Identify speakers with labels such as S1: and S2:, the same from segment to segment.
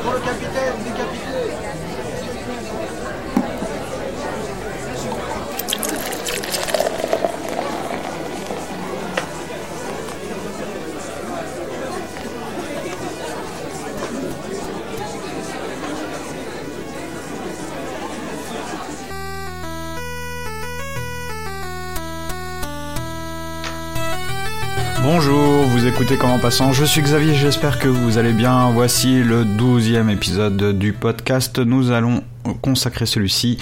S1: Pour le capitaine décapité
S2: Passant, je suis Xavier, j'espère que vous allez bien. Voici le douzième épisode du podcast. Nous allons consacrer celui-ci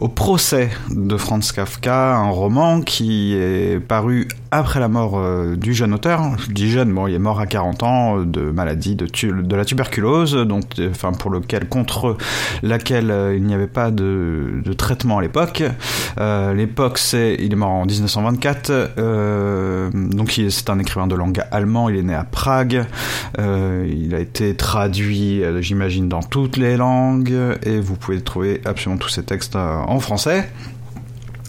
S2: au procès de Franz Kafka, un roman qui est paru après la mort euh, du jeune auteur. Je dis jeune, bon, il est mort à 40 ans de maladie de, de la tuberculose, donc, enfin, pour lequel, contre laquelle euh, il n'y avait pas de, de traitement à l'époque. Euh, l'époque, c'est, il est mort en 1924, donc c'est un écrivain de langue allemand, il est né à Prague, il a été traduit, j'imagine, dans toutes les langues, et vous pouvez trouver absolument tous ces textes en français.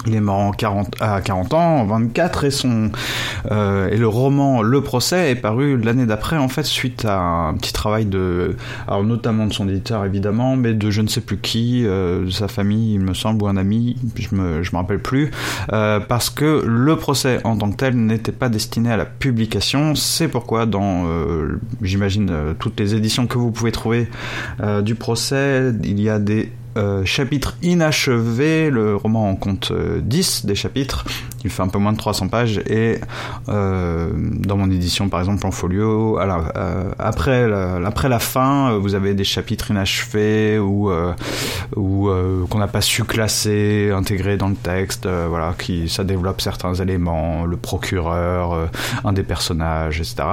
S2: Il est mort en 40, à 40 ans, en 24, et, son, euh, et le roman Le procès est paru l'année d'après, en fait, suite à un petit travail de. Alors, notamment de son éditeur, évidemment, mais de je ne sais plus qui, euh, de sa famille, il me semble, ou un ami, je me, je me rappelle plus, euh, parce que le procès en tant que tel n'était pas destiné à la publication. C'est pourquoi, dans, euh, j'imagine, euh, toutes les éditions que vous pouvez trouver euh, du procès, il y a des euh, chapitre inachevé, le roman en compte 10 euh, des chapitres, il fait un peu moins de 300 pages, et euh, dans mon édition par exemple en folio, alors, après, la, après la fin, vous avez des chapitres inachevés ou, ou qu'on n'a pas su classer, intégrer dans le texte, voilà, qui, ça développe certains éléments, le procureur, un des personnages, etc.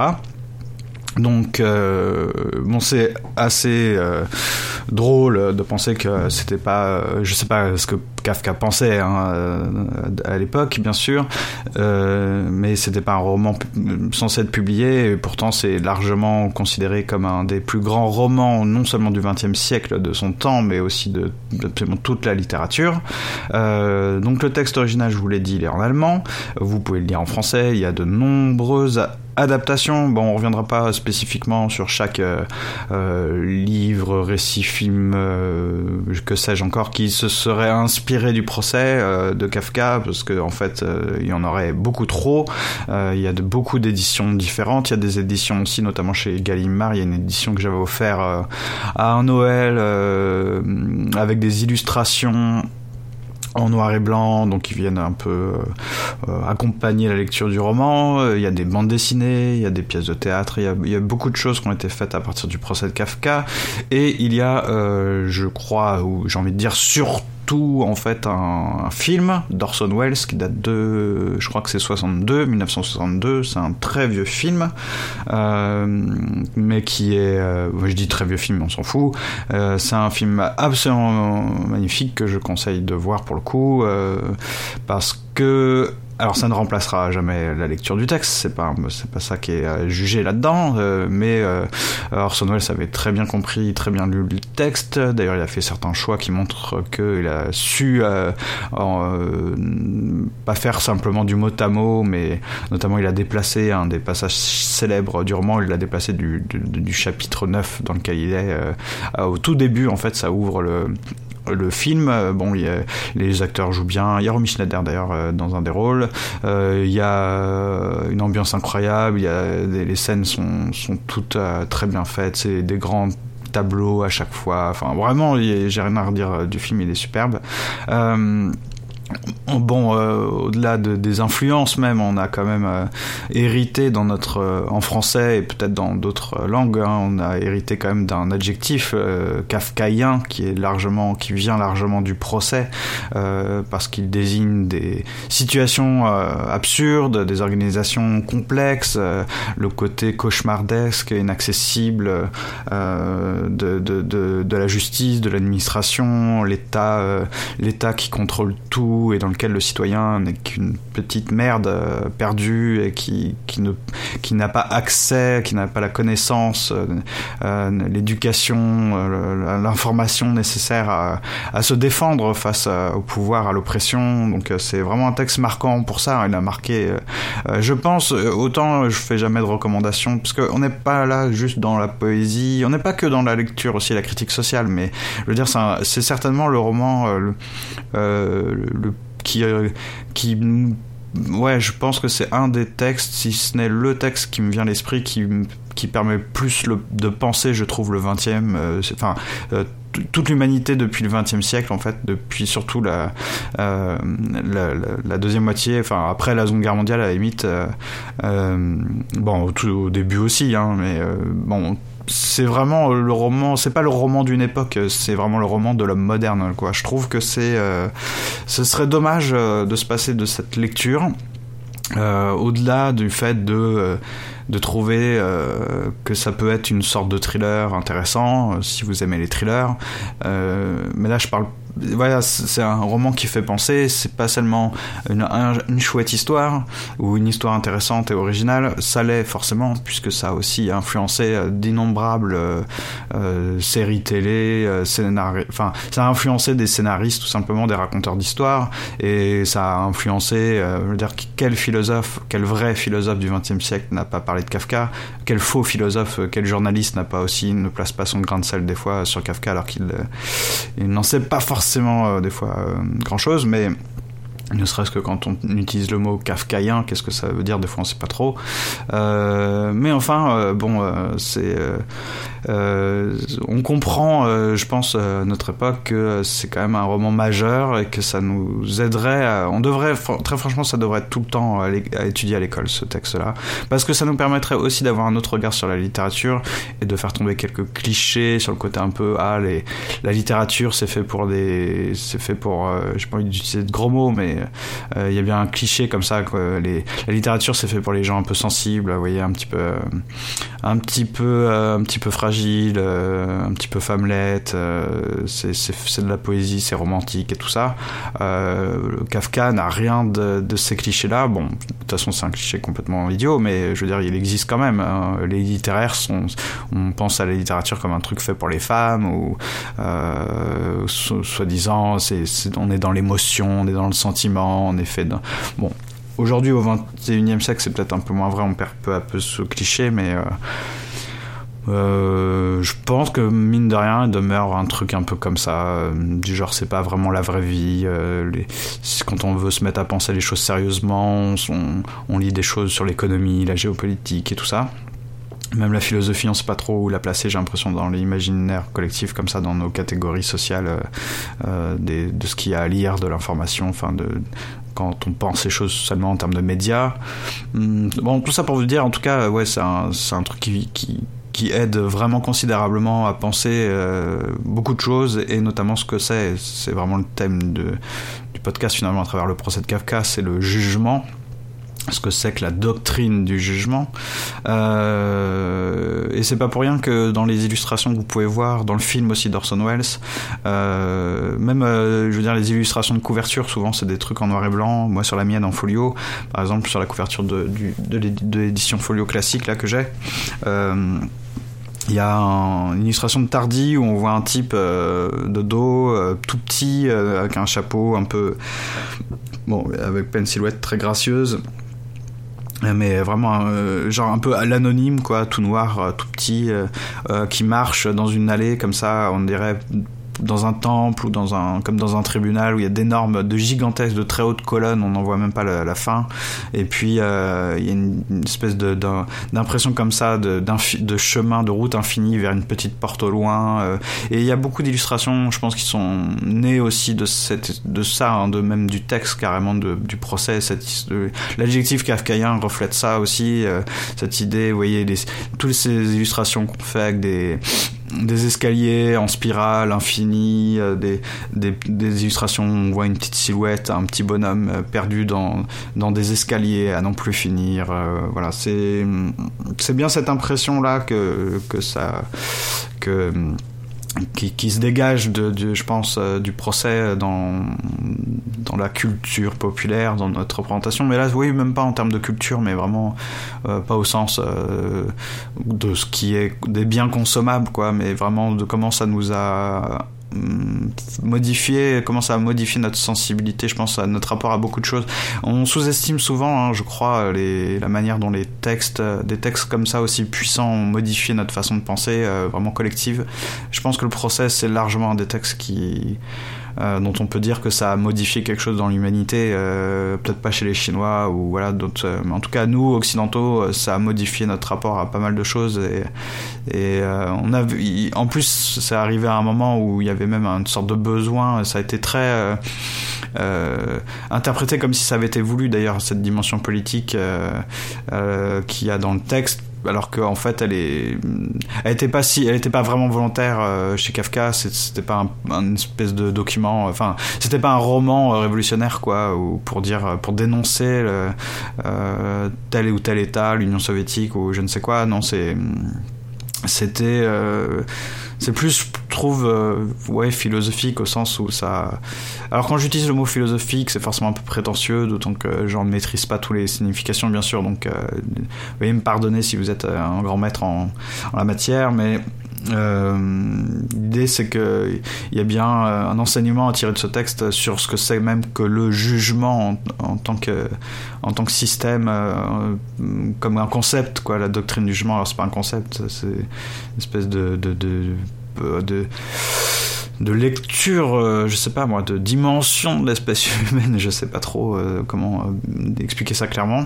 S2: Donc, euh, bon, c'est assez euh, drôle de penser que c'était pas, euh, je sais pas ce que Kafka pensait hein, euh, à l'époque, bien sûr, euh, mais c'était pas un roman censé être publié. Et pourtant, c'est largement considéré comme un des plus grands romans, non seulement du XXe siècle de son temps, mais aussi de, de toute la littérature. Euh, donc, le texte original, je vous l'ai dit, il est en allemand. Vous pouvez le lire en français. Il y a de nombreuses adaptation, bon, on reviendra pas spécifiquement sur chaque euh, livre, récit, film, que sais-je encore, qui se serait inspiré du procès euh, de Kafka, parce que en fait, euh, il y en aurait beaucoup trop. Euh, il y a de, beaucoup d'éditions différentes. Il y a des éditions aussi, notamment chez Gallimard. Il y a une édition que j'avais offert à un Noël avec des illustrations en noir et blanc, donc ils viennent un peu accompagner la lecture du roman. Il y a des bandes dessinées, il y a des pièces de théâtre, il y a, beaucoup de choses qui ont été faites à partir du procès de Kafka. Et il y a, je crois, ou j'ai envie de dire surtout en fait un, film d'Orson Welles qui date de je crois que c'est 62 1962 c'est un très vieux film euh, mais qui est euh, je dis très vieux film on s'en fout. Euh, c'est un film absolument magnifique que je conseille de voir pour le coup parce que alors ça ne remplacera jamais la lecture du texte, c'est pas c'est pas ça qui est jugé là-dedans, euh, mais euh, Orson Welles avait très bien compris, très bien lu le texte. D'ailleurs, il a fait certains choix qui montrent qu'il a su euh, euh, pas faire simplement du mot à mot, mais notamment il a déplacé un des passages célèbres du roman, il l'a déplacé du, du, chapitre 9 dans lequel il est. Euh, au tout début, en fait, ça ouvre le, le film, bon, y a, les acteurs jouent bien. Il y a Romy Schneider d'ailleurs dans un des rôles. Euh, il y a une ambiance incroyable. Les scènes sont, toutes euh, très bien faites. C'est des grands tableaux à chaque fois. Enfin, vraiment, j'ai rien à redire du film. Il est superbe. Euh, Bon, euh, au-delà de, des influences même, on a quand même euh, hérité dans notre, euh, en français et peut-être dans d'autres langues, hein, on a hérité quand même d'un adjectif kafkaïen qui largement, qui vient largement du procès, parce qu'il désigne des situations absurdes, des organisations complexes, le côté cauchemardesque, inaccessible de, de, la justice, de l'administration, l'État, l'État qui contrôle tout et dans lequel le citoyen n'est qu'une petite merde euh, perdue et qui, qui n'a pas accès, qui n'a pas la connaissance, l'éducation, l'information nécessaire à, se défendre face au pouvoir, à l'oppression. Donc c'est vraiment un texte marquant pour ça. Il a marqué, je pense, autant je fais jamais de recommandations parce qu'on n'est pas là juste dans la poésie, on n'est pas que dans la lecture aussi, la critique sociale, mais je veux dire, c'est certainement le roman euh, euh, le, qui, euh, qui ouais, je pense que c'est un des textes, si ce n'est le texte qui me vient à l'esprit, qui, qui permet plus de penser, je trouve, le 20e. enfin, toute l'humanité depuis le 20e siècle, en fait, depuis surtout la, la, deuxième moitié, enfin, après la Seconde Guerre mondiale, à la limite. bon, au, au, début aussi, hein, mais bon c'est vraiment le roman, c'est pas le roman d'une époque, c'est vraiment le roman de l'homme moderne, quoi. Je trouve que c'est, euh, ce serait dommage euh, de se passer de cette lecture. Euh, au-delà du fait de, de trouver que ça peut être une sorte de thriller intéressant, si vous aimez les thrillers. mais là, je parle voilà, c'est un roman qui fait penser. C'est pas seulement une, chouette histoire ou une histoire intéressante et originale. Ça l'est forcément puisque ça a aussi influencé euh, d'innombrables euh, euh, séries télé, euh, Enfin, ça a influencé des scénaristes tout simplement, des raconteurs d'histoires et ça a influencé. je veux dire, quel philosophe, quel vrai philosophe du XXe siècle n'a pas parlé de Kafka Quel faux philosophe, quel journaliste n'a pas aussi ne place pas son grain de sel des fois sur Kafka alors qu'il n'en sait pas forcément forcément euh, des fois euh, grand chose, mais ne serait-ce que quand on utilise le mot kafkaïen, qu'est-ce que ça veut dire? Des fois, on sait pas trop. Euh, mais enfin, bon, c'est euh, on comprend, euh, je pense, euh, à notre époque que c'est quand même un roman majeur et que ça nous aiderait. À, on devrait, très franchement, ça devrait être tout le temps à, étudier à l'école ce texte-là, parce que ça nous permettrait aussi d'avoir un autre regard sur la littérature et de faire tomber quelques clichés sur le côté un peu ah les, la littérature c'est fait pour des, c'est fait pour, je j'ai pas envie d'utiliser de gros mots, mais il y a bien un cliché comme ça que les, la littérature c'est fait pour les gens un peu sensibles, voyez, un petit peu, un petit peu, un petit peu fragile euh, un petit peu femmelette, euh, c'est de la poésie, c'est romantique et tout ça. Euh, Kafka n'a rien de, ces clichés-là. Bon, de toute façon, c'est un cliché complètement idiot, mais je veux dire, il existe quand même. Hein. Les littéraires sont, on pense à la littérature comme un truc fait pour les femmes ou soi-disant, on est dans l'émotion, on est dans le sentiment, fait dans... Bon, aujourd'hui au 21e siècle, c'est peut-être un peu moins vrai, on perd peu à peu ce cliché, mais euh, je pense que mine de rien, il demeure un truc un peu comme ça, euh, du genre c'est pas vraiment la vraie vie. Euh, quand on veut se mettre à penser les choses sérieusement, on lit des choses sur l'économie, la géopolitique et tout ça. Même la philosophie, on sait pas trop où la placer, j'ai l'impression, dans l'imaginaire collectif, comme ça, dans nos catégories sociales, des, de ce qu'il y a à lire, de l'information, enfin, de, quand on pense les choses seulement en termes de médias. Hum, bon, tout ça pour vous dire, en tout cas, ouais, c'est un, un truc qui, qui qui aide vraiment considérablement à penser euh, beaucoup de choses et notamment ce que c'est. C'est vraiment le thème de, du podcast finalement à travers le procès de Kafka, c'est le jugement ce que c'est que la doctrine du jugement. Euh, et c'est pas pour rien que dans les illustrations que vous pouvez voir, dans le film aussi d'Orson Welles, euh, même, euh, je veux dire, les illustrations de couverture, souvent c'est des trucs en noir et blanc. Moi, sur la mienne en folio, par exemple, sur la couverture de, l'édition folio classique là que j'ai. Euh, il y a une illustration de Tardy où on voit un type de dos tout petit avec un chapeau un peu bon avec une silhouette très gracieuse mais vraiment genre un peu à l'anonyme quoi tout noir tout petit qui marche dans une allée comme ça on dirait dans un temple ou dans un comme dans un tribunal où il y a d'énormes de gigantesques de très hautes colonnes on n'en voit même pas la, fin. Et puis euh, il y a une, espèce de d'impression comme ça de, de chemin de route infinie vers une petite porte au loin euh, et il y a beaucoup d'illustrations je pense qui sont nées aussi de cette de ça hein, de même du texte carrément de, du procès l'adjectif kafkaïen reflète ça aussi euh, cette idée vous voyez les, toutes ces illustrations qu'on fait avec des des escaliers en spirale infini, euh, des, des, illustrations où on voit une petite silhouette, un petit bonhomme euh, perdu dans, dans des escaliers à non plus finir. Euh, voilà, c'est bien cette impression là que que ça que qui, se dégage de, je pense euh, du procès dans dans la culture populaire dans notre représentation. Mais là oui même pas en termes de culture mais vraiment euh, pas au sens euh, de ce qui est des biens consommables quoi mais vraiment de comment ça nous a modifier, commence à modifier notre sensibilité, je pense, à notre rapport à beaucoup de choses. On sous-estime souvent, hein, je crois, la manière dont les textes, des textes comme ça aussi puissants ont modifié notre façon de penser, euh, vraiment collective. Je pense que le procès, c'est largement un des textes qui euh, dont on peut dire que ça a modifié quelque chose dans l'humanité, euh, peut-être pas chez les Chinois ou voilà d'autres, euh, mais en tout cas nous occidentaux, ça a modifié notre rapport à pas mal de choses et, et on a vu, en plus c'est arrivé à un moment où il y avait même une sorte de besoin, ça a été très interprété comme si ça avait été voulu. D'ailleurs cette dimension politique qu'il y a dans le texte alors qu'en fait elle est elle était pas si elle pas vraiment volontaire euh, chez Kafka. C'était pas un, espèce de document enfin c'était pas un roman euh, révolutionnaire quoi ou pour dire pour dénoncer euh, tel ou tel état l'Union soviétique ou je ne sais quoi. Non c'est c'était euh, c'est plus je trouve euh, ouais philosophique au sens où ça alors quand j'utilise le mot philosophique c'est forcément un peu prétentieux d'autant que j'en maîtrise pas toutes les significations bien sûr donc euh, veuillez me pardonner si vous êtes un grand maître en, en la matière mais euh, L'idée, c'est qu'il y a bien euh, un enseignement à tirer de ce texte sur ce que c'est même que le jugement en, tant, que, système, euh, comme un concept, la doctrine du jugement. Alors, c'est pas un concept, c'est une espèce de, lecture, euh, je sais pas moi, de dimension de l'espèce humaine, je sais pas trop euh, comment euh, expliquer ça clairement.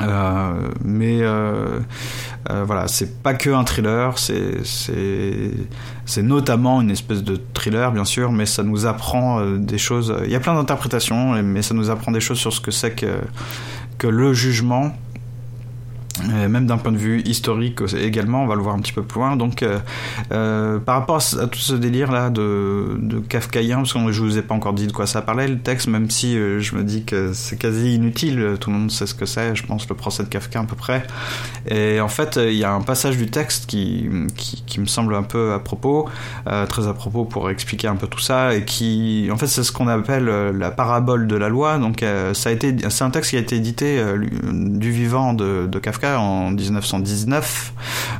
S2: Euh, mais euh, euh, voilà, c'est pas que un thriller, c'est c'est notamment une espèce de thriller bien sûr, mais ça nous apprend des choses. Il y a plein d'interprétations, mais ça nous apprend des choses sur ce que c'est que que le jugement même d'un point de vue historique également, on va le voir un petit peu plus loin. Donc, euh, euh, par rapport à, tout ce délire là de, kafkaïen, parce que je vous ai pas encore dit de quoi ça parlait le texte, même si euh, je me dis que c'est quasi inutile, tout le monde sait ce que c'est, je pense le procès de Kafka à peu près. Et en fait, il y a un passage du texte qui, qui, me semble un peu à propos, euh, très à propos pour expliquer un peu tout ça, et qui, en fait, c'est ce qu'on appelle euh, la parabole de la loi. Donc, euh, ça a été, c'est un texte qui a été édité du vivant de Kafka en 1919,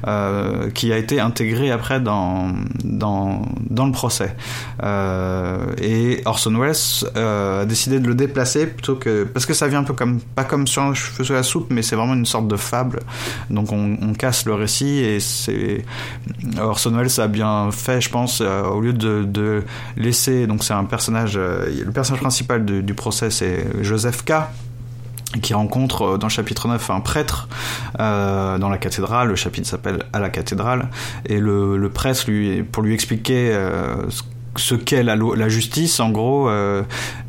S2: euh, qui a été intégré après dans, dans, dans le procès. Euh, et Orson Welles euh, a décidé de le déplacer plutôt que... Parce que ça vient un peu comme... Pas comme sur un cheveu sur la soupe, mais c'est vraiment une sorte de fable. Donc on, casse le récit et c'est... Orson Welles a bien fait, je pense, au lieu de, de laisser... Donc c'est un personnage... Le personnage principal du procès, c'est Joseph K qui rencontre dans le chapitre 9 un prêtre euh, dans la cathédrale, le chapitre s'appelle À la cathédrale, et le, prêtre, pour lui expliquer euh, ce qu'est la, justice, en gros, euh,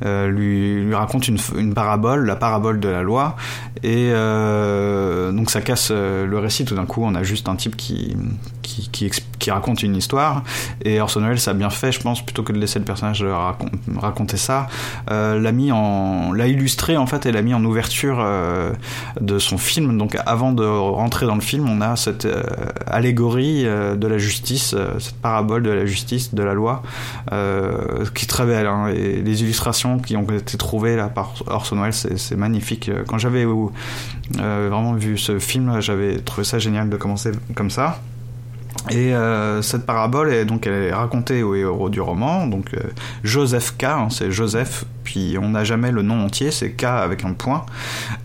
S2: euh, lui, raconte une, parabole, la parabole de la loi, et euh, donc ça casse le récit. Tout d'un coup, on a juste un type qui qui, qui, qui, raconte une histoire, et Orson Welles a bien fait, je pense, plutôt que de laisser le personnage racon raconter ça, l'a mis en, l'a illustré en fait, et l'a mis en ouverture de son film. Donc, avant de rentrer dans le film, on a cette allégorie de la justice, cette parabole de la justice, de la loi. Euh, qui est très belle. Hein, et les illustrations qui ont été trouvées là par Orson Welles, c'est magnifique. Quand j'avais euh, vraiment vu ce film, j'avais trouvé ça génial de commencer comme ça. Et euh, cette parabole est donc elle est racontée au héros du roman, donc euh, Joseph K, hein, c'est Joseph, puis on n'a jamais le nom entier, c'est K avec un point,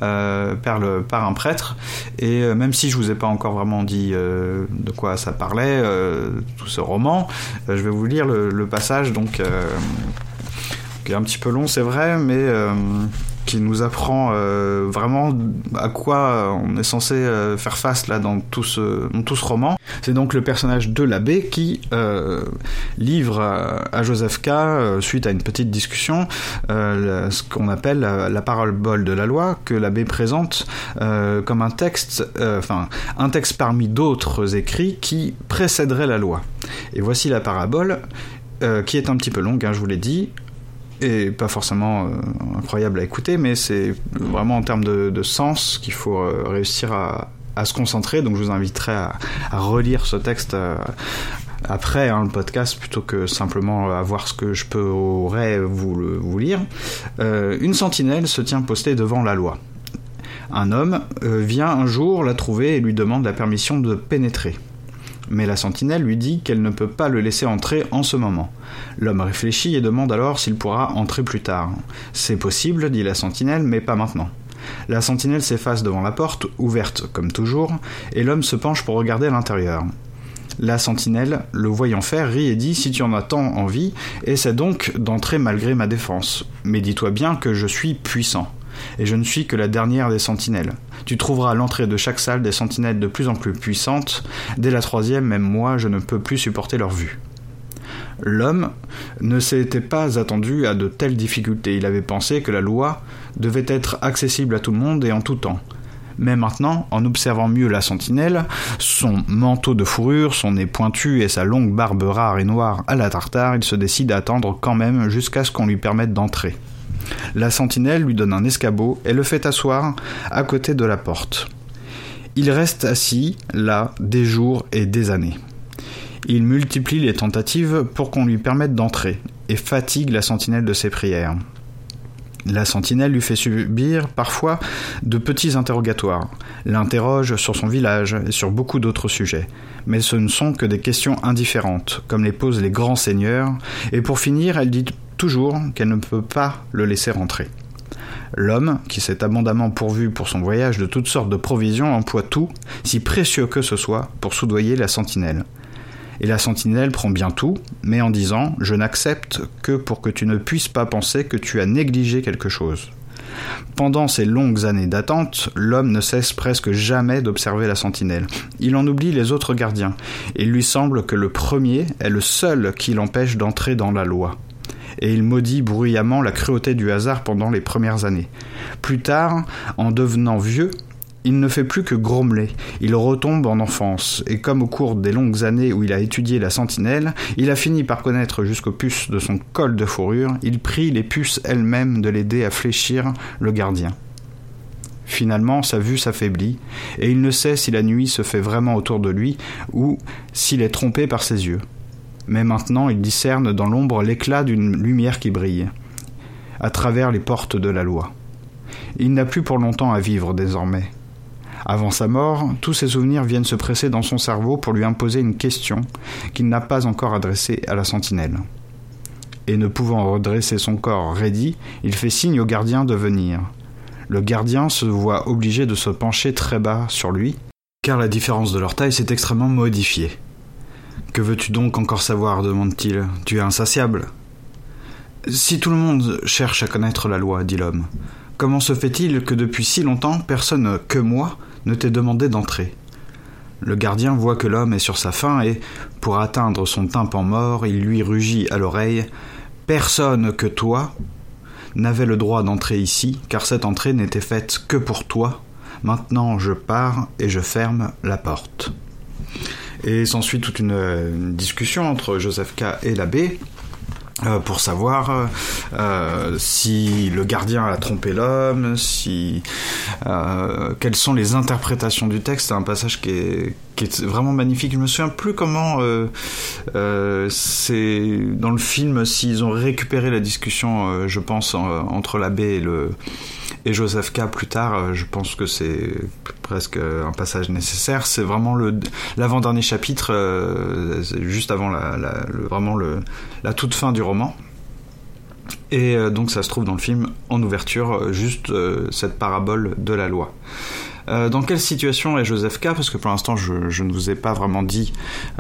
S2: euh, par, un prêtre. Et euh, même si je vous ai pas encore vraiment dit de quoi ça parlait, tout ce roman, je vais vous lire le, le passage, donc qui est un petit peu long, c'est vrai, mais qui nous apprend euh, vraiment à quoi on est censé euh, faire face là dans tout ce, dans tout ce roman. C'est donc le personnage de l'abbé qui euh, livre à, à, Joseph K, suite à une petite discussion, ce qu'on appelle la, la parabole de la loi, que l'abbé présente comme un texte, enfin un texte parmi d'autres écrits qui précéderait la loi. Et voici la parabole, qui est un petit peu longue, hein, je vous l'ai dit, et pas forcément euh, incroyable à écouter, mais c'est vraiment en termes de, de sens qu'il faut euh, réussir à, à, se concentrer. Donc je vous inviterai à, à relire ce texte euh, après hein, le podcast plutôt que simplement avoir ce que je pourrais vous, vous lire. Une sentinelle se tient postée devant la loi. Un homme vient un jour la trouver et lui demande la permission de pénétrer. Mais la sentinelle lui dit qu'elle ne peut pas le laisser entrer en ce moment. L'homme réfléchit et demande alors s'il pourra entrer plus tard. C'est possible, dit la sentinelle, mais pas maintenant. La sentinelle s'efface devant la porte, ouverte comme toujours, et l'homme se penche pour regarder l'intérieur. La sentinelle, le voyant faire, rit et dit Si tu en as tant envie, essaie donc d'entrer malgré ma défense. Mais dis-toi bien que je suis puissant, et je ne suis que la dernière des sentinelles. Tu trouveras à l'entrée de chaque salle des sentinelles de plus en plus puissantes. Dès la troisième, même moi, je ne peux plus supporter leur vue. L'homme ne s'était pas attendu à de telles difficultés. Il avait pensé que la loi devait être accessible à tout le monde et en tout temps. Mais maintenant, en observant mieux la sentinelle, son manteau de fourrure, son nez pointu et sa longue barbe rare et noire à la tartare, il se décide à attendre quand même jusqu'à ce qu'on lui permette d'entrer. La sentinelle lui donne un escabeau et le fait asseoir à côté de la porte. Il reste assis là des jours et des années. Il multiplie les tentatives pour qu'on lui permette d'entrer et fatigue la sentinelle de ses prières. La sentinelle lui fait subir parfois de petits interrogatoires, l'interroge sur son village et sur beaucoup d'autres sujets, mais ce ne sont que des questions indifférentes, comme les posent les grands seigneurs, et pour finir, elle dit toujours qu'elle ne peut pas le laisser rentrer. L'homme, qui s'est abondamment pourvu pour son voyage de toutes sortes de provisions, emploie tout, si précieux que ce soit, pour soudoyer la sentinelle. Et la sentinelle prend bien tout, mais en disant Je n'accepte que pour que tu ne puisses pas penser que tu as négligé quelque chose. Pendant ces longues années d'attente, l'homme ne cesse presque jamais d'observer la sentinelle. Il en oublie les autres gardiens, il lui semble que le premier est le seul qui l'empêche d'entrer dans la loi. Et il maudit bruyamment la cruauté du hasard pendant les premières années. Plus tard, en devenant vieux, il ne fait plus que grommeler, il retombe en enfance, et comme au cours des longues années où il a étudié la sentinelle, il a fini par connaître jusqu'aux puces de son col de fourrure, il prie les puces elles-mêmes de l'aider à fléchir le gardien. Finalement, sa vue s'affaiblit, et il ne sait si la nuit se fait vraiment autour de lui, ou s'il est trompé par ses yeux. Mais maintenant il discerne dans l'ombre l'éclat d'une lumière qui brille, à travers les portes de la loi. Il n'a plus pour longtemps à vivre désormais. Avant sa mort, tous ses souvenirs viennent se presser dans son cerveau pour lui imposer une question qu'il n'a pas encore adressée à la sentinelle. Et ne pouvant redresser son corps raidi, il fait signe au gardien de venir. Le gardien se voit obligé de se pencher très bas sur lui, car la différence de leur taille s'est extrêmement modifiée. Que veux-tu donc encore savoir demande-t-il. Tu es insatiable. Si tout le monde cherche à connaître la loi, dit l'homme, comment se fait-il que depuis si longtemps personne que moi ne t'ait demandé d'entrer? Le gardien voit que l'homme est sur sa faim et, pour atteindre son tympan mort, il lui rugit à l'oreille Personne que toi n'avait le droit d'entrer ici, car cette entrée n'était faite que pour toi. Maintenant je pars et je ferme la porte. Et s'ensuit toute une, discussion entre Joseph K. et l'abbé, euh, pour savoir euh, euh, si le gardien a trompé l'homme, si euh, quelles sont les interprétations du texte? C'est un passage qui est, vraiment magnifique. Je me souviens plus comment euh, c'est dans le film s'ils ont récupéré la discussion, je pense, entre l'abbé et et Joseph K plus tard, je pense que c'est presque un passage nécessaire. C'est vraiment l'avant-dernier chapitre, euh, juste avant la, vraiment la toute fin du roman. Et euh, donc ça se trouve dans le film en ouverture, juste euh, cette parabole de la loi. Euh, dans quelle situation est Joseph K? Parce que pour l'instant, je, ne vous ai pas vraiment dit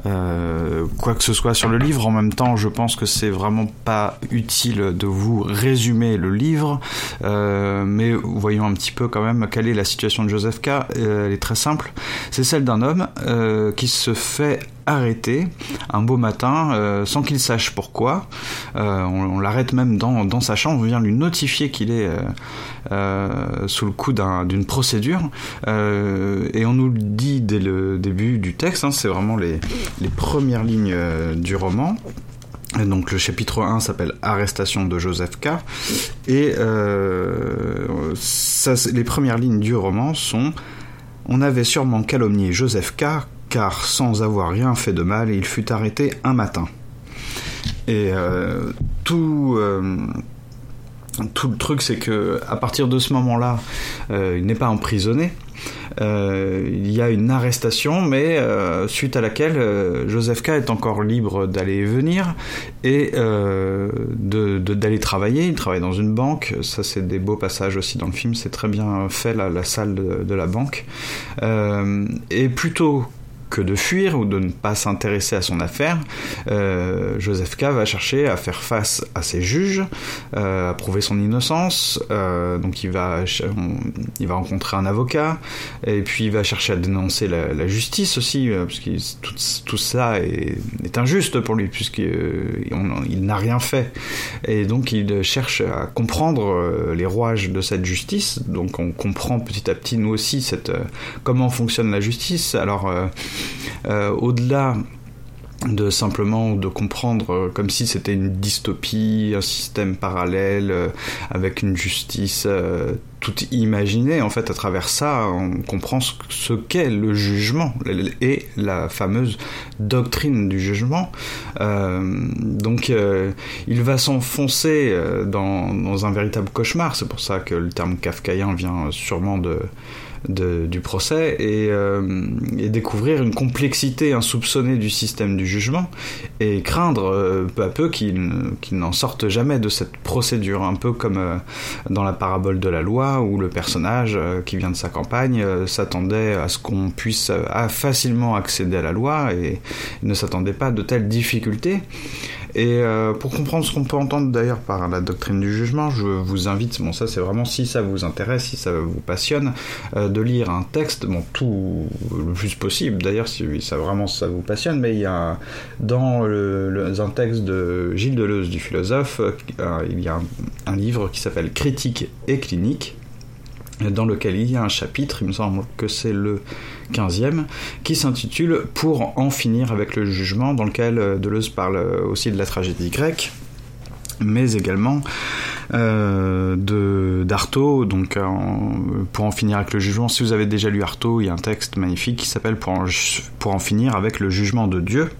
S2: euh, quoi que ce soit sur le livre. En même temps, je pense que c'est vraiment pas utile de vous résumer le livre. Euh, mais voyons un petit peu quand même quelle est la situation de Joseph K. Euh, elle est très simple. C'est celle d'un homme euh, qui se fait arrêter un beau matin euh, sans qu'il sache pourquoi. Euh, on, l'arrête même dans, sa chambre, on vient lui notifier qu'il est euh, sous le coup d'une un, procédure. Et on nous le dit dès le début du texte, hein, c'est vraiment les, premières lignes du roman. Et donc le chapitre 1 s'appelle Arrestation de Joseph K. Et ça, les premières lignes du roman sont On avait sûrement calomnié Joseph K car sans avoir rien fait de mal, il fut arrêté un matin. Et euh, tout, euh, tout le truc, c'est que à partir de ce moment-là, euh, il n'est pas emprisonné. Il y a une arrestation, mais suite à laquelle Joseph K est encore libre d'aller et venir et d'aller travailler. Il travaille dans une banque. Ça, c'est des beaux passages aussi dans le film. C'est très bien fait, la, salle de, la banque. Et plutôt que de fuir ou de ne pas s'intéresser à son affaire, euh, Joseph K va chercher à faire face à ses juges, euh, à prouver son innocence. Euh, donc il va, il va rencontrer un avocat et puis il va chercher à dénoncer la, justice aussi, euh, parce que tout, tout ça est, injuste pour lui puisqu'il il n'a rien fait. Et donc il cherche à comprendre les rouages de cette justice. Donc on comprend petit à petit nous aussi cette comment fonctionne la justice. Alors au-delà de simplement de comprendre euh, comme si c'était une dystopie, un système parallèle euh, avec une justice euh, toute imaginée. En fait, à travers ça, on comprend ce, qu'est le jugement et la fameuse doctrine du jugement. Euh, donc, euh, il va s'enfoncer euh, dans, dans un véritable cauchemar. C'est pour ça que le terme kafkaïen vient sûrement de de- du procès et, euh, et découvrir une complexité insoupçonnée du système du jugement et craindre euh, peu à peu qu'il ne- qu'il n'en sorte jamais de cette procédure, un peu comme euh, dans la parabole de la loi où le personnage qui vient de sa campagne s'attendait à ce qu'on puisse facilement accéder à la loi et ne s'attendait pas de telles difficultés. Et euh, pour comprendre ce qu'on peut entendre d'ailleurs par la doctrine du jugement, je vous invite, bon ça c'est vraiment si ça vous intéresse, si ça vous passionne, euh, de lire un texte, bon tout le plus possible d'ailleurs si ça vraiment ça vous passionne, mais il y a dans le, un texte de Gilles Deleuze du philosophe, euh, il y a un livre qui s'appelle Critique et clinique dans lequel il y a un chapitre, il me semble que c'est le 15e, qui s'intitule Pour en finir avec le jugement, dans lequel euh, Deleuze parle euh, aussi de la tragédie grecque, mais également euh, d'Artaud. Donc, euh, pour en finir avec le jugement, si vous avez déjà lu Artaud, il y a un texte magnifique qui s'appelle pour, pour en finir avec le jugement de Dieu.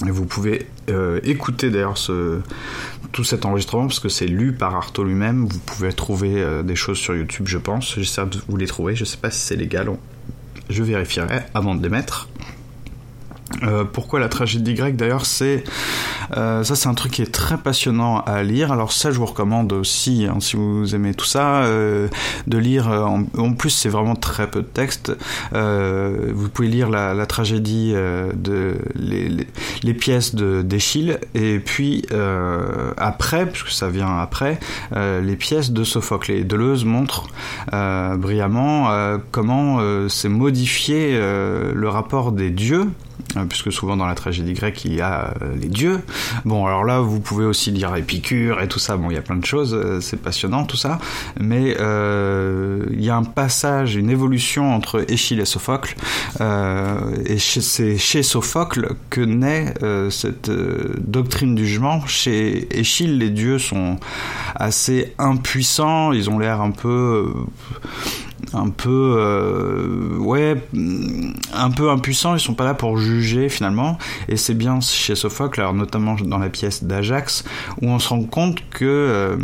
S2: Vous pouvez écouter d'ailleurs ce, tout cet enregistrement parce que c'est lu par Artaud lui-même. Vous pouvez trouver euh, des choses sur YouTube, je pense. J'essaie de vous les trouver. Je sais pas si c'est légal. Je vérifierai avant de les mettre. Euh, pourquoi la tragédie grecque d'ailleurs c'est euh, ça c'est un truc qui est très passionnant à lire. Alors ça je vous recommande aussi hein, si vous aimez tout ça euh, de lire en, plus c'est vraiment très peu de texte vous pouvez lire la, tragédie de les, pièces d'Échille et puis après puisque ça vient après les pièces de Sophocle. Et Deleuze montre brillamment comment s'est modifié le rapport des dieux puisque souvent dans la tragédie grecque il y a euh, les dieux. Bon, alors là vous pouvez aussi lire Épicure et tout ça. Bon, il y a plein de choses, euh, c'est passionnant tout ça. Mais euh, il y a un passage, une évolution entre Échille et Sophocle. Euh, et c'est chez Sophocle que naît euh, cette euh, doctrine du jugement. Chez Échille, les dieux sont assez impuissants. Ils ont l'air un peu un peu euh, ouais un peu impuissants ils sont pas là pour juger finalement. Et c'est bien chez Sophocle notamment dans la pièce d'Ajax où on se rend compte que euh,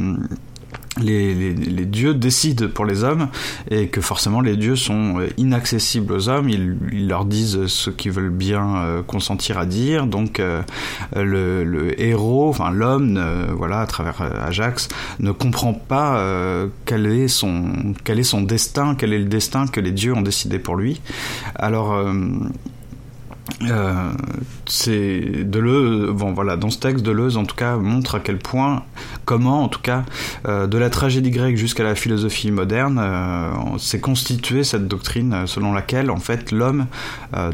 S2: les, dieux décident pour les hommes et que forcément les dieux sont inaccessibles aux hommes, ils, leur disent ce qu'ils veulent bien euh, consentir à dire, donc euh, le, héros, enfin l'homme, euh, voilà, à travers Ajax, ne comprend pas euh, quel, est son, quel est son destin, quel est le destin que les dieux ont décidé pour lui. Alors euh, c'est Deleuze, bon voilà, dans ce texte, Deleuze en tout cas montre à quel point, comment en tout cas, euh, de la tragédie grecque jusqu'à la philosophie moderne, euh, s'est constituée cette doctrine selon laquelle en fait l'homme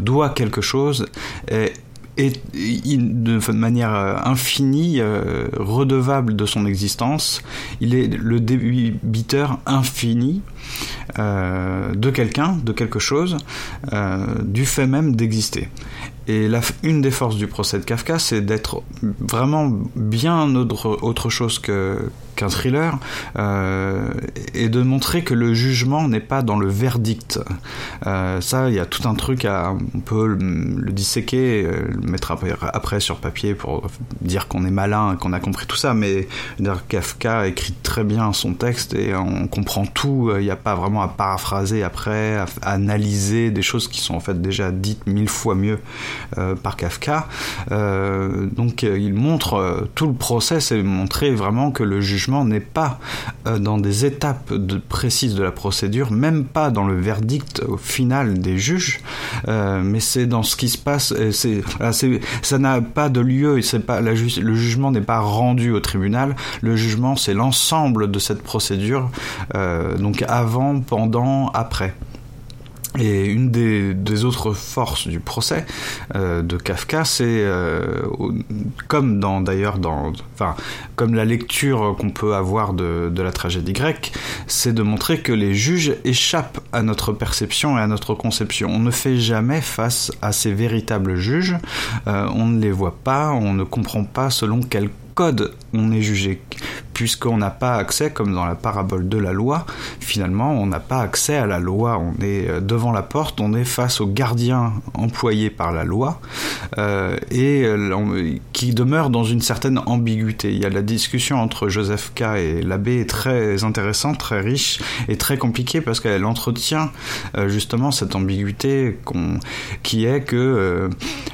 S2: doit quelque chose et est de manière infinie euh, redevable de son existence. Il est le débiteur infini euh, de quelqu'un, de quelque chose, euh, du fait même d'exister. Et une des forces du procès de Kafka, c'est d'être vraiment bien autre, autre chose que qu'un thriller, euh, et de montrer que le jugement n'est pas dans le verdict. Euh, ça, il y a tout un truc à on peut le, disséquer, le mettre après, sur papier pour dire qu'on est malin, qu'on a compris tout ça, mais Kafka écrit très bien son texte et on comprend tout. Il n'y a pas vraiment à paraphraser après, à, analyser des choses qui sont en fait déjà dites mille fois mieux par Kafka. donc il montre tout le process et montrer vraiment que le jugement n'est pas euh, dans des étapes précises de la procédure, même pas dans le verdict final des juges, euh, mais c'est dans ce qui se passe. C'est, ça n'a pas de lieu et c'est pas la, le jugement n'est pas rendu au tribunal. Le jugement, c'est l'ensemble de cette procédure, euh, donc avant, pendant, après. Et une des, autres forces du procès euh, de Kafka, c'est euh, comme dans d'ailleurs dans, enfin comme la lecture qu'on peut avoir de, la tragédie grecque, c'est de montrer que les juges échappent à notre perception et à notre conception. On ne fait jamais face à ces véritables juges. Euh, on ne les voit pas, on ne comprend pas selon quel on est jugé, puisqu'on n'a pas accès, comme dans la parabole de la loi, finalement on n'a pas accès à la loi, on est euh, devant la porte, on est face au gardien employé par la loi, euh, et euh, qui demeure dans une certaine ambiguïté. Il y a la discussion entre Joseph K. et l'abbé est très intéressante, très riche et très compliquée parce qu'elle entretient justement cette ambiguïté qui est que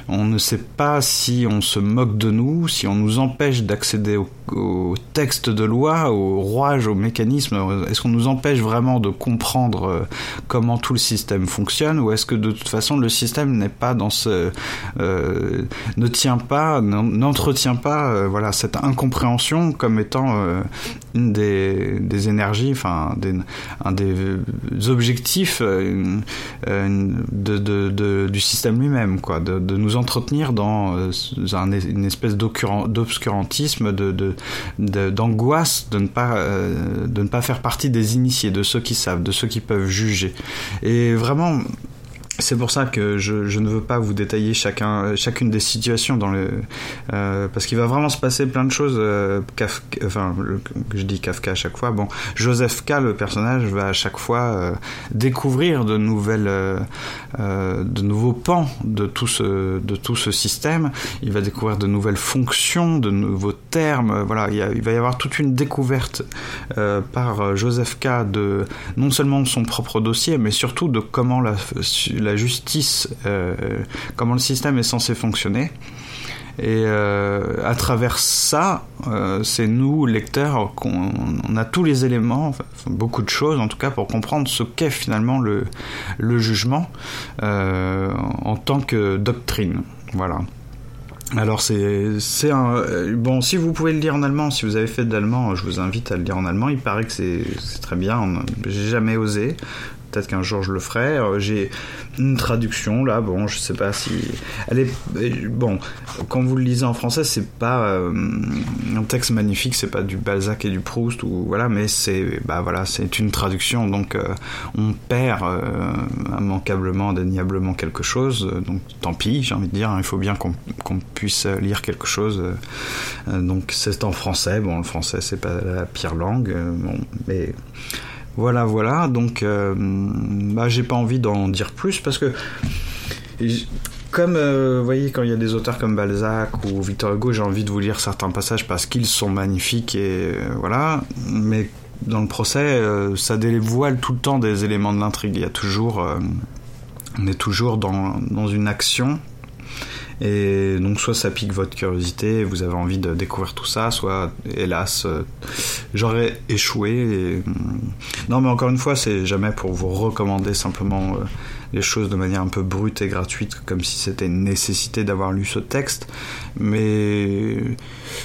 S2: on ne sait pas si on se moque de nous, si on nous empêche d'accéder accéder au, texte de loi, au rouage, au mécanisme. Est-ce qu'on nous empêche vraiment de comprendre euh, comment tout le système fonctionne ou est-ce que de toute façon le système n'est pas dans ce euh, ne tient pas, n'entretient pas euh, voilà cette incompréhension comme étant une des, énergies, enfin un des objectifs du système lui-même, quoi, entretenir dans un, une espèce d'obscurantisme de d'angoisse de, ne pas euh, de ne pas faire partie des initiés, de ceux qui savent, de ceux qui peuvent juger. Et vraiment, c'est pour ça que je, ne veux pas vous détailler chacun, chacune des situations dans le, euh, parce qu'il va vraiment se passer plein de choses. Euh, Kafka, enfin, je dis Kafka à chaque fois. Bon, Joseph K, le personnage, va à chaque fois euh, découvrir de nouvelles, euh, euh, de nouveaux pans de tout ce, de tout ce système. Il va découvrir de nouvelles fonctions, de nouveaux termes. Voilà, il, va y avoir toute une découverte par Joseph K de non seulement son propre dossier, mais surtout de comment la justice, euh, comment le système est censé fonctionner. Et euh, à travers ça, euh, c'est nous, lecteurs, qu'on a tous les éléments, beaucoup de choses en tout cas, pour comprendre ce qu'est finalement le, jugement en tant que doctrine. Voilà. Alors c'est un bon si vous pouvez le lire en allemand si vous avez fait de l'allemand je vous invite à le lire en allemand il paraît que c'est très bien j'ai jamais osé peut-être qu'un jour je le ferai. Euh, j'ai une traduction là, bon, je sais pas si elle est euh, bon. Quand vous le lisez en français, c'est pas euh, un texte magnifique, c'est pas du Balzac et du Proust ou voilà, mais c'est bah voilà, une traduction, donc on perd immanquablement, indéniablement quelque chose. Donc tant pis, j'ai envie de dire, hein, il faut bien qu'on puisse lire quelque chose. donc c'est en français, bon, le français c'est pas la pire langue, bon, mais voilà, voilà. Donc, euh, bah, j'ai pas envie d'en dire plus parce que, comme euh, vous voyez, quand il y a des auteurs comme Balzac ou Victor Hugo, j'ai envie de vous lire certains passages parce qu'ils sont magnifiques et euh, voilà. Mais dans le procès, ça dévoile tout le temps des éléments de l'intrigue. Il y a toujours, on est toujours dans, dans une action et donc soit ça pique votre curiosité, vous avez envie de découvrir tout ça, soit hélas euh, j'aurais échoué. Mm, non mais encore une fois c'est jamais pour vous recommander simplement euh, les choses de manière un peu brute et gratuite comme si c'était une nécessité d'avoir lu ce texte. Mais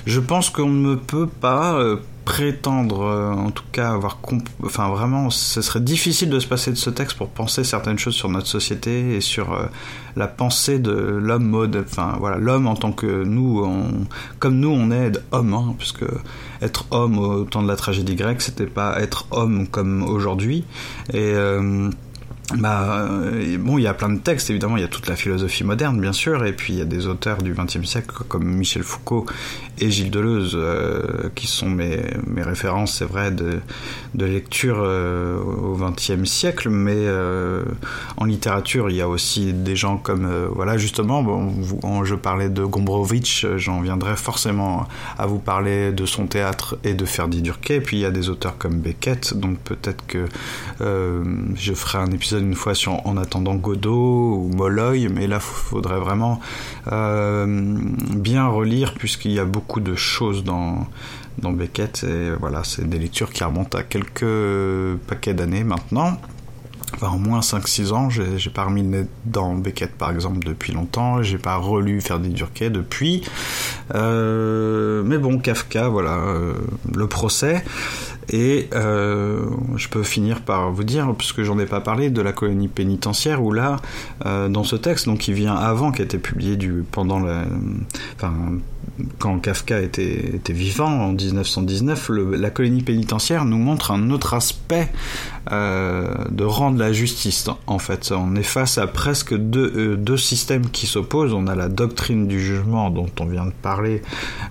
S2: je pense qu'on ne peut pas euh, prétendre, euh, en tout cas, avoir. Enfin, vraiment, ce serait difficile de se passer de ce texte pour penser certaines choses sur notre société et sur euh, la pensée de l'homme mode. Enfin, voilà, l'homme en tant que nous, comme nous, on est homme, hein, puisque être homme au temps de la tragédie grecque, c'était pas être homme comme aujourd'hui. Et. Euh, bah, euh, bon, il y a plein de textes, évidemment, il y a toute la philosophie moderne, bien sûr, et puis il y a des auteurs du XXe siècle comme Michel Foucault et Gilles Deleuze, euh, qui sont mes, mes références, c'est vrai, de, de lecture euh, au XXe siècle, mais en littérature, il y a aussi des gens comme, voilà, justement, bon, je parlais de Gombrowicz, j'en viendrai forcément à vous parler de son théâtre et de Ferdi Durquet, et puis il y a des auteurs comme Beckett, donc peut-être que je ferai un épisode une fois sur En attendant Godot ou Molloy, mais là, faudrait vraiment bien relire, puisqu'il y a beaucoup de choses dans, dans Beckett. Et voilà, c'est des lectures qui remontent à quelques paquets d'années maintenant. Enfin, au moins 5-6 ans, j'ai pas remis le dans Beckett par exemple depuis longtemps, j'ai pas relu Ferdi Durquet depuis. Euh, mais bon, Kafka, voilà, euh, le procès. Et euh, je peux finir par vous dire, puisque j'en ai pas parlé, de la colonie pénitentiaire, où là, euh, dans ce texte, donc qui vient avant, qui a été publié du, pendant la, quand Kafka était, vivant en 1919, le, la colonie pénitentiaire nous montre un autre aspect euh, de rendre la justice. En fait, on est face à presque deux, euh, deux systèmes qui s'opposent. On a la doctrine du jugement dont on vient de parler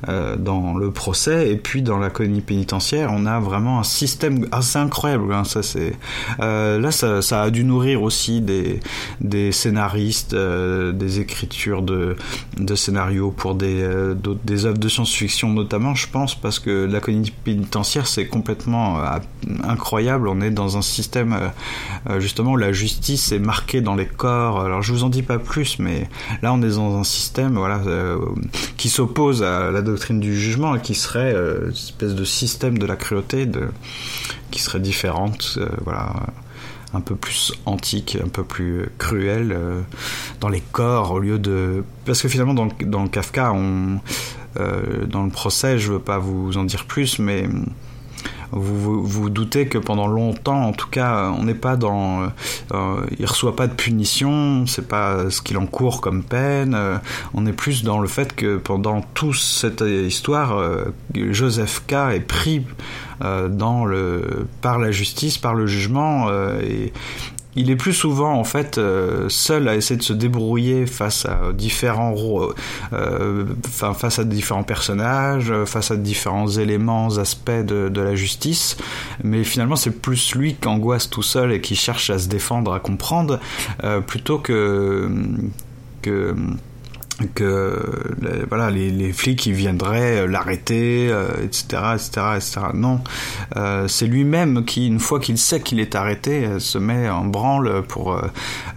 S2: euh, dans le procès, et puis dans la colonie pénitentiaire, on a vraiment un système assez incroyable. Hein, ça, c'est là, ça, a dû nourrir aussi des, scénaristes, des écritures de scénarios pour des, euh, des œuvres de science-fiction notamment, je pense, parce que la colonie pénitentiaire, c'est complètement incroyable. On est dans un système justement où la justice est marquée dans les corps. Alors, je vous en dis pas plus, mais là, on est dans un système, voilà, qui s'oppose à la doctrine du jugement et qui serait une espèce de système de la cruauté de, qui serait différente, euh, voilà, un peu plus antique, un peu plus cruelle euh, dans les corps au lieu de parce que finalement dans, dans Kafka, on, euh, dans le procès, je veux pas vous en dire plus, mais vous, vous, doutez que pendant longtemps, en tout cas, on n'est pas dans, euh, il reçoit pas de punition, c'est pas ce qu'il encourt comme peine. Euh, on est plus dans le fait que pendant toute cette histoire, euh, Joseph K est pris euh, dans le par la justice, par le jugement et il est plus souvent en fait euh, seul à essayer de se débrouiller face à différents euh, face à différents personnages, face à différents éléments, aspects de, la justice, mais finalement c'est plus lui qui angoisse tout seul et qui cherche à se défendre, à comprendre, euh, plutôt que que que voilà les, les, flics qui viendraient l'arrêter euh, etc etc etc non. Euh, c'est lui-même qui une fois qu'il sait qu'il est arrêté euh, se met en branle pour euh,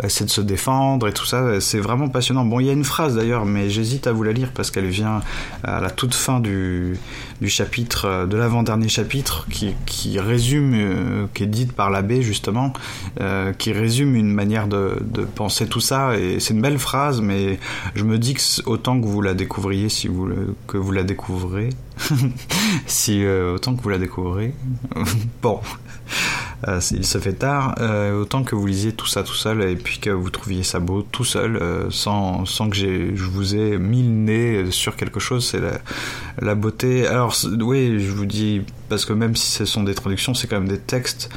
S2: essayer de se défendre et tout ça. C'est vraiment passionnant. Bon il y a une phrase d'ailleurs mais j'hésite à vous la lire parce qu'elle vient à la toute fin du du chapitre de l'avant-dernier chapitre qui, qui résume euh, qui est dite par l'abbé justement euh, qui résume une manière de, de penser tout ça. Et c'est une belle phrase mais je me dis autant que vous la découvriez si vous que vous la découvrez. Si euh, autant que vous la découvrez. Bon. Euh, il se fait tard. Euh, autant que vous lisiez tout ça tout seul et puis que vous trouviez ça beau tout seul sans, sans que je vous ai mis le nez sur quelque chose c'est la, la beauté. Alors oui je vous dis parce que même si ce sont des traductions c'est quand même des textes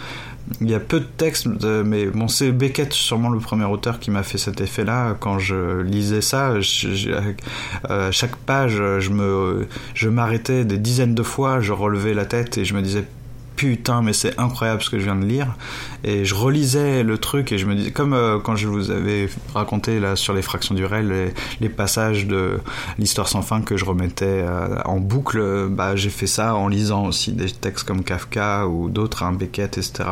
S2: il y a peu de textes, mais bon, c'est Beckett, sûrement le premier auteur qui m'a fait cet effet-là. Quand je lisais ça, je, je, euh, chaque page, je me, je m'arrêtais des dizaines de fois, je relevais la tête et je me disais putain mais c'est incroyable ce que je viens de lire. Et je relisais le truc et je me disais comme euh, quand je vous avais raconté là sur les fractions du réel les, passages de l'histoire sans fin que je remettais euh, en boucle bah j'ai fait ça en lisant aussi des textes comme Kafka ou d'autres hein, Beckett etc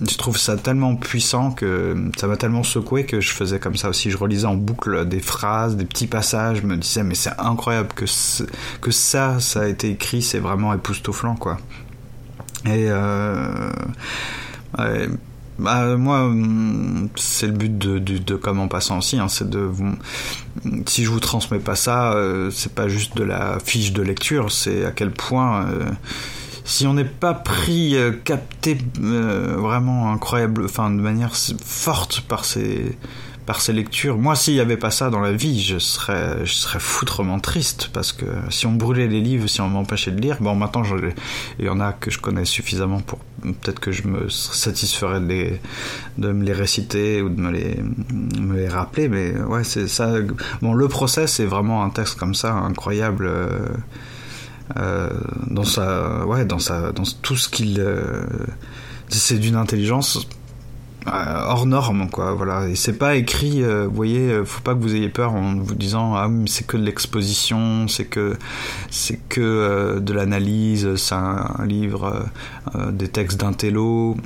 S2: je trouve ça tellement puissant que ça m'a tellement secoué que je faisais comme ça aussi. Je relisais en boucle des phrases des petits passages je me disais mais c'est incroyable que que ça ça a été écrit c'est vraiment époustouflant quoi et euh, ouais, bah, moi, c'est le but de, de, de comme en passant aussi, hein, c'est de. Si je vous transmets pas ça, euh, c'est pas juste de la fiche de lecture, c'est à quel point. Euh, si on n'est pas pris, capté vraiment incroyable, enfin de manière forte par ces par ces lectures. Moi, s'il n'y avait pas ça dans la vie, je serais, je foutrement triste parce que si on brûlait les livres, si on m'empêchait de lire, bon, maintenant, il y en a que je connais suffisamment pour peut-être que je me satisferais de, les, me les réciter ou de me les, me les rappeler, mais ouais, c'est ça. Bon, le procès, c'est vraiment un texte comme ça, incroyable. Euh, euh, dans sa ouais dans tout ce qu'il euh, c'est d'une intelligence hors norme quoi voilà. Et c'est pas écrit vous voyez faut pas que vous ayez peur en vous disant ah c'est que de l'exposition c'est que c'est que de l'analyse c'est un, livre des textes d'intello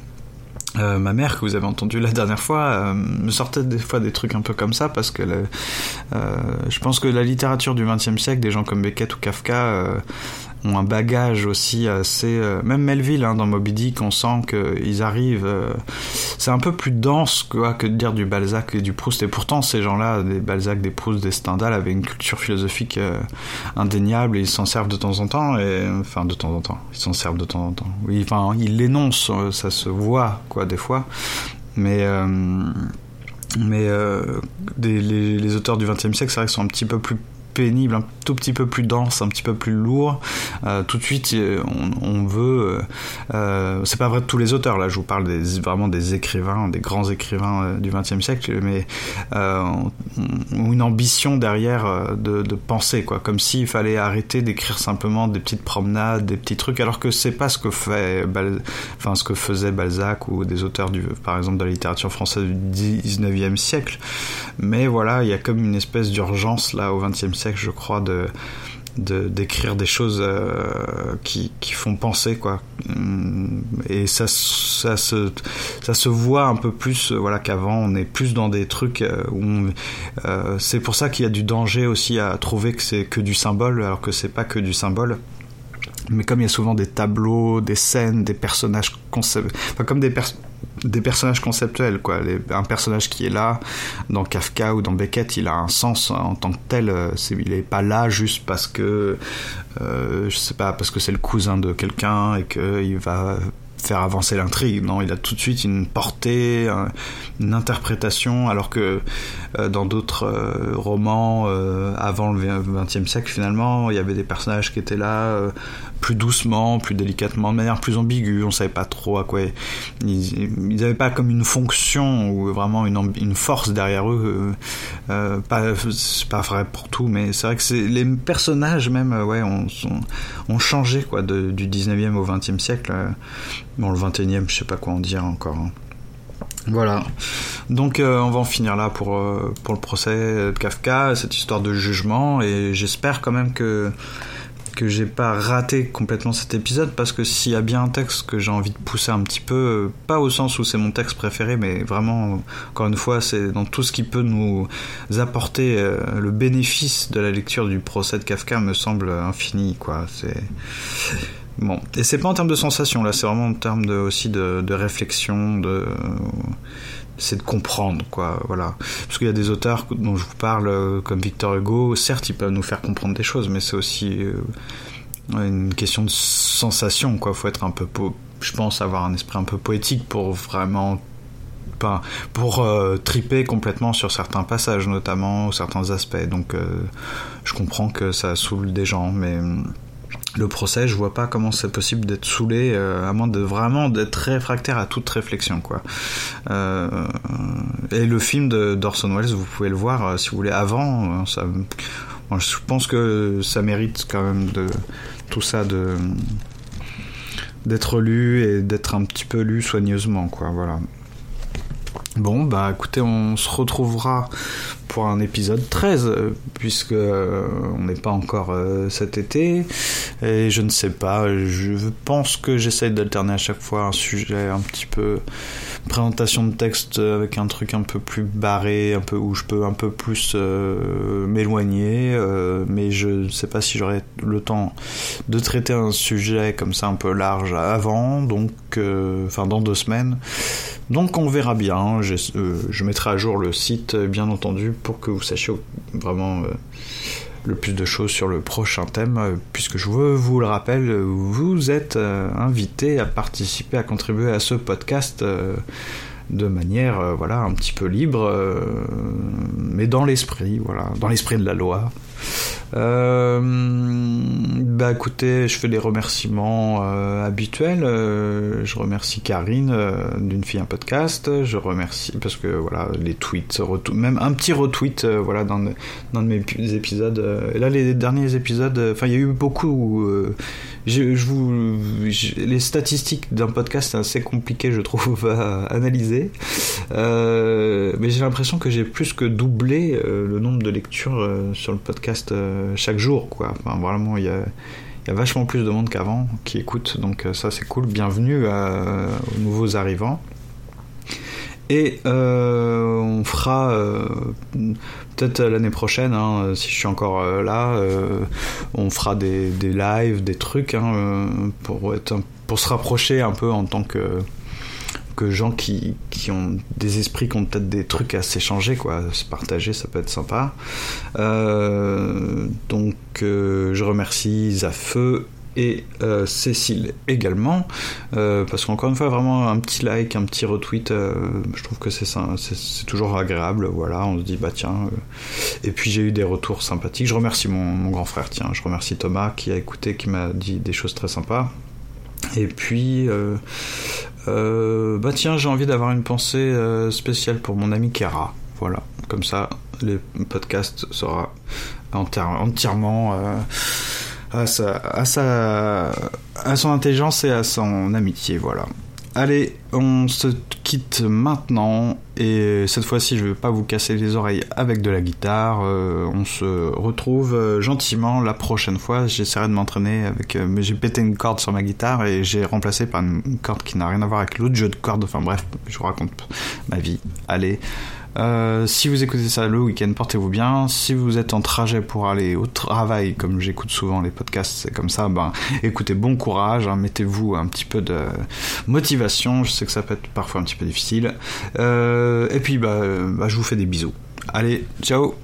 S2: euh, ma mère, que vous avez entendu la dernière fois, euh, me sortait des fois des trucs un peu comme ça parce que euh, je pense que la littérature du XXe siècle, des gens comme Beckett ou Kafka, ont un bagage aussi assez. Euh, même Melville, hein, dans Moby Dick, on sent qu'ils arrivent. Euh, c'est un peu plus dense quoi, que de dire du Balzac et du Proust. Et pourtant, ces gens-là, des Balzac, des Proust, des Stendhal, avaient une culture philosophique euh, indéniable et ils s'en servent de temps en temps. Et, enfin, de temps en temps. Ils s'en servent de temps en temps. Oui, enfin, ils l'énoncent, ça se voit, quoi, des fois. Mais mais les, les, auteurs du XXe siècle, c'est vrai qu'ils sont un petit peu plus pénible, un tout petit peu plus dense, un petit peu plus lourd. Euh, tout de suite, euh, on, veut. Euh, c'est pas vrai de tous les auteurs. Là, je vous parle des, vraiment des écrivains, des grands écrivains du XXe siècle, mais ont une ambition derrière de, de, penser, quoi. Comme s'il fallait arrêter d'écrire simplement des petites promenades, des petits trucs, alors que c'est pas ce que fait, enfin, ce que faisait Balzac ou des auteurs du, par exemple, de la littérature française du XIXe siècle. Mais voilà, il y a comme une espèce d'urgence là au XXe siècle je crois, de d'écrire des choses euh, qui, qui, font penser quoi. Et ça ça se ça se voit un peu plus voilà qu'avant. On est plus dans des trucs euh, où euh, c'est pour ça qu'il y a du danger aussi à trouver que c'est que du symbole alors que c'est pas que du symbole. Mais comme il y a souvent des tableaux, des scènes, des personnages enfin comme des personnages des personnages conceptuels quoi. Un personnage qui est là dans Kafka ou dans Beckett il a un sens en tant que tel euh, il est pas là juste parce que euh, je sais pas parce que c'est le cousin de quelqu'un et qu'il va faire avancer l'intrigue. Non, il a tout de suite une portée, une interprétation, alors que euh, dans d'autres euh, romans euh, avant le XXe siècle, finalement, il y avait des personnages qui étaient là plus doucement, plus délicatement, de manière plus ambiguë. On savait pas trop à quoi ils n'avaient pas comme une fonction ou vraiment une, force derrière eux. pas c'est pas vrai pour tout, mais c'est vrai que les personnages même, ouais, ont, changé quoi du 19e au 20e siècle. Bon, le 21e, je sais pas quoi en dire encore. Hein. Voilà. Donc euh, on va en finir là pour, euh, pour le procès de Kafka, cette histoire de jugement, et j'espère quand même que que j'ai pas raté complètement cet épisode parce que s'il y a bien un texte que j'ai envie de pousser un petit peu, euh, pas au sens où c'est mon texte préféré, mais vraiment, encore une fois, c'est dans tout ce qui peut nous apporter le bénéfice de la lecture du procès de Kafka me semble infini, quoi. C'est Bon, et c'est pas en termes de sensation là, c'est vraiment en termes de, aussi de, réflexion, de c'est de comprendre quoi, voilà. Parce qu'il y a des auteurs dont je vous parle euh, comme Victor Hugo, certes ils peuvent nous faire comprendre des choses, mais c'est aussi euh, une question de sensation quoi. Faut être un peu, je pense, avoir un esprit un peu poétique pour vraiment pas pour euh, triper complètement sur certains passages notamment certains aspects donc je comprends que ça saoule des gens mais le procès, je vois pas comment c'est possible d'être saoulé, euh, à moins de vraiment d'être réfractaire à toute réflexion, quoi. Euh, et le film de d'Orson Welles, vous pouvez le voir euh, si vous voulez avant. Ça, je pense que ça mérite quand même de tout ça de d'être lu et d'être un petit peu lu soigneusement, quoi. Voilà. Bon, bah écoutez, on se retrouvera pour un épisode 13, euh, puisque euh, on n'est pas encore euh, cet été, et je ne sais pas, je pense que j'essaye d'alterner à chaque fois un sujet un petit peu présentation de texte avec un truc un peu plus barré, un peu où je peux un peu plus m'éloigner, mais je ne sais pas si j'aurai le temps de traiter un sujet comme ça un peu large avant, donc enfin dans deux semaines. Donc on verra bien, je mettrai à jour le site bien entendu pour que vous sachiez vraiment euh, le plus de choses sur le prochain thème, euh, puisque je vous le rappelle, vous êtes euh, invité à participer, à contribuer à ce podcast de manière voilà un petit peu libre, mais dans l'esprit, voilà, dans l'esprit de la loi. Euh, bah écoutez, je fais les remerciements euh, habituels. Euh, je remercie Karine d'une fille un podcast. Je remercie parce que voilà les tweets, même un petit retweet, voilà dans, dans mes épisodes. Et là les derniers épisodes, enfin il y a eu beaucoup. Je, je, vous, les statistiques d'un podcast c'est assez compliqué je trouve à analyser. mais j'ai l'impression que j'ai plus que doublé le nombre de lectures sur le podcast euh, chaque jour, quoi. vraiment, il y a, vachement plus de monde qu'avant qui écoute, donc euh, ça c'est cool. Bienvenue aux nouveaux arrivants. Et euh, on fera peut-être l'année prochaine, hein, si je suis encore là, on fera des, lives, des trucs hein, pour, pour se rapprocher un peu en tant que gens qui, qui, ont des esprits qui ont peut-être des trucs à s'échanger, quoi. Se partager, ça peut être sympa. Euh, donc, euh, je remercie Zafeu et euh, Cécile également, parce qu'encore une fois, vraiment un petit like, un petit retweet, je trouve que c'est c'est toujours agréable, voilà, on se dit, bah tiens, et puis j'ai eu des retours sympathiques, je remercie mon, mon, grand frère, tiens, je remercie Thomas qui a écouté, qui m'a dit des choses très sympas, et puis, euh, bah tiens, j'ai envie d'avoir une pensée euh, spéciale pour mon ami Kera. Voilà, comme ça, le podcast sera entièrement euh, à, sa, à, sa, à son intelligence et à son amitié. Voilà. Allez, on se quitte maintenant et cette fois-ci je ne vais pas vous casser les oreilles avec de la guitare. Euh, on se retrouve euh, gentiment la prochaine fois. J'essaierai de m'entraîner avec. Euh, mais j'ai pété une corde sur ma guitare et j'ai remplacé par une corde qui n'a rien à voir avec l'autre jeu de cordes. Enfin bref, je vous raconte ma vie. Allez. Euh, si vous écoutez ça le week-end, portez-vous bien. Si vous êtes en trajet pour aller au travail, comme j'écoute souvent les podcasts, c'est comme ça, ben écoutez, bon courage, hein, mettez-vous un petit peu de motivation. Je sais que ça peut être parfois un petit peu difficile. Euh, et puis, bah, bah, je vous fais des bisous. Allez, ciao